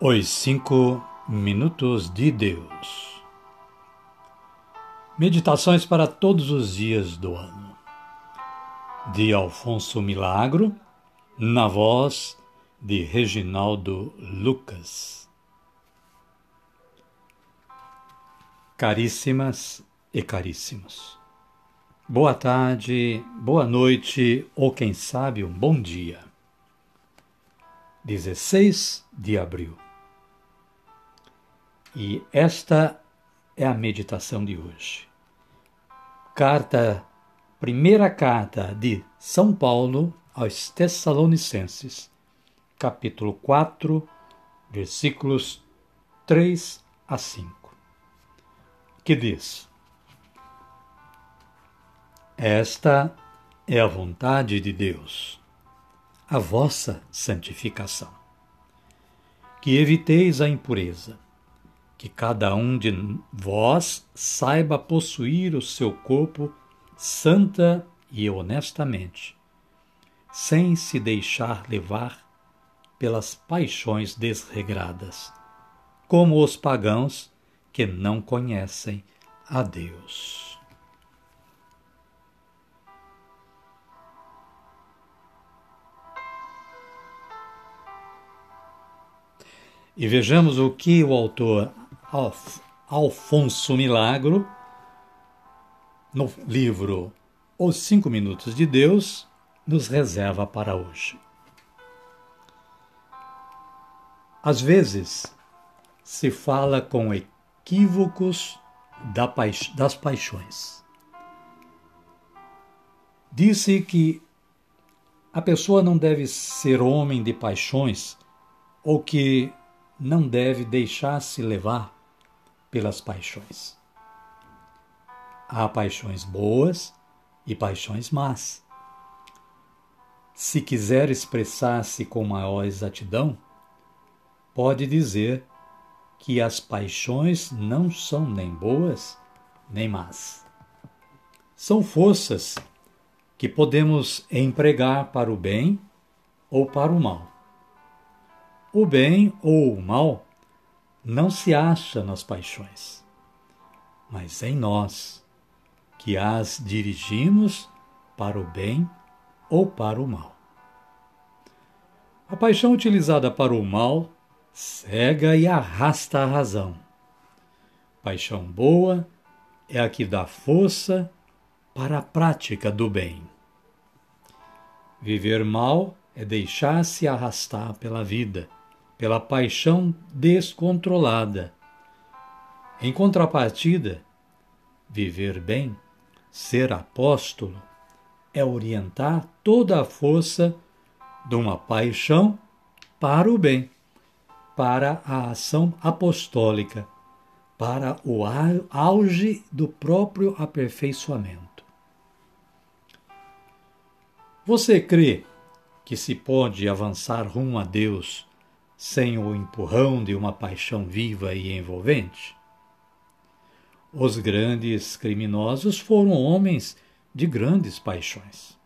Os Cinco Minutos de Deus. Meditações para todos os dias do ano. De Alfonso Milagro, na voz de Reginaldo Lucas. Caríssimas e caríssimos. Boa tarde, boa noite ou quem sabe um bom dia. 16 de abril. E esta é a meditação de hoje. Carta, primeira carta de São Paulo aos Tessalonicenses, capítulo 4, versículos 3 a 5, que diz: Esta é a vontade de Deus, a vossa santificação. Que eviteis a impureza que cada um de vós saiba possuir o seu corpo santa e honestamente, sem se deixar levar pelas paixões desregradas, como os pagãos que não conhecem a Deus. E vejamos o que o autor Alfonso Milagro, no livro Os Cinco Minutos de Deus, nos reserva para hoje. Às vezes, se fala com equívocos das paixões. Disse que a pessoa não deve ser homem de paixões ou que não deve deixar-se levar pelas paixões. Há paixões boas e paixões más. Se quiser expressar-se com maior exatidão, pode dizer que as paixões não são nem boas nem más. São forças que podemos empregar para o bem ou para o mal. O bem ou o mal não se acha nas paixões, mas em nós, que as dirigimos para o bem ou para o mal. A paixão utilizada para o mal cega e arrasta a razão. Paixão boa é a que dá força para a prática do bem. Viver mal é deixar-se arrastar pela vida pela paixão descontrolada. Em contrapartida, viver bem, ser apóstolo, é orientar toda a força de uma paixão para o bem, para a ação apostólica, para o auge do próprio aperfeiçoamento. Você crê que se pode avançar rumo a Deus sem o empurrão de uma paixão viva e envolvente? Os grandes criminosos foram homens de grandes paixões.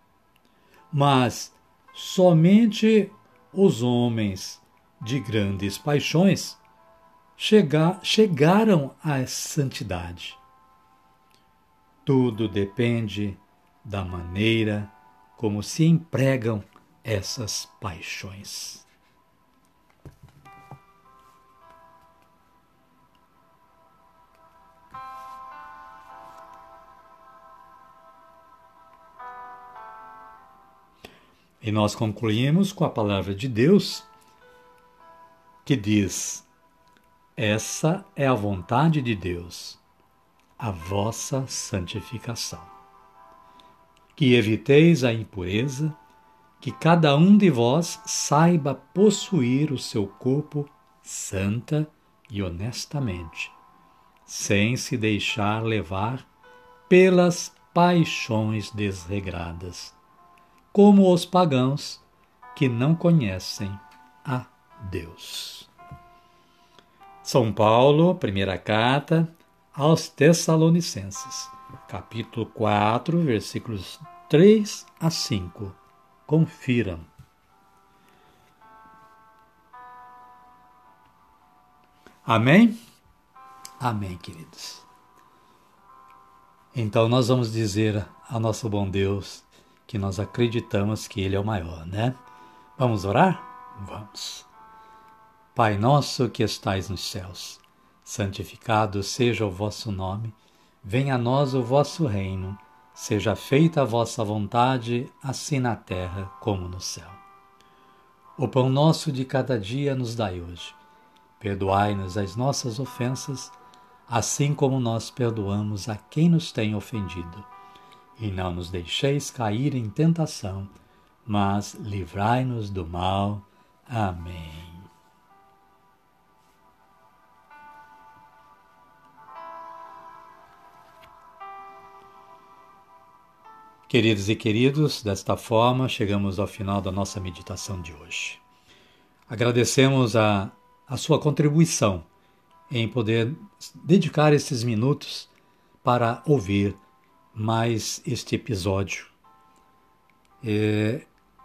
Mas somente os homens de grandes paixões chegaram à santidade. Tudo depende da maneira como se empregam essas paixões. E nós concluímos com a palavra de Deus que diz: Essa é a vontade de Deus, a vossa santificação. Que eviteis a impureza, que cada um de vós saiba possuir o seu corpo santa e honestamente, sem se deixar levar pelas paixões desregradas como os pagãos que não conhecem a Deus. São Paulo, primeira carta aos Tessalonicenses, capítulo 4, versículos 3 a 5. Confiram. Amém? Amém, queridos. Então nós vamos dizer ao nosso bom Deus que nós acreditamos que Ele é o maior, né? Vamos orar? Vamos. Pai nosso que estais nos céus, santificado seja o vosso nome, venha a nós o vosso reino, seja feita a vossa vontade, assim na terra como no céu. O pão nosso de cada dia nos dai hoje. Perdoai-nos as nossas ofensas, assim como nós perdoamos a quem nos tem ofendido. E não nos deixeis cair em tentação, mas livrai-nos do mal. Amém. Queridos e queridos, desta forma chegamos ao final da nossa meditação de hoje. Agradecemos a, a sua contribuição em poder dedicar esses minutos para ouvir mais este episódio.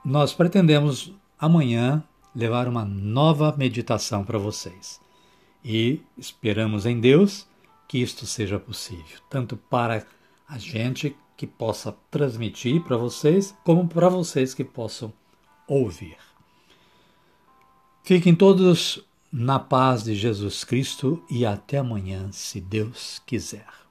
nós pretendemos amanhã levar uma nova meditação para vocês e esperamos em Deus que isto seja possível, tanto para a gente que possa transmitir para vocês, como para vocês que possam ouvir. Fiquem todos na paz de Jesus Cristo e até amanhã, se Deus quiser.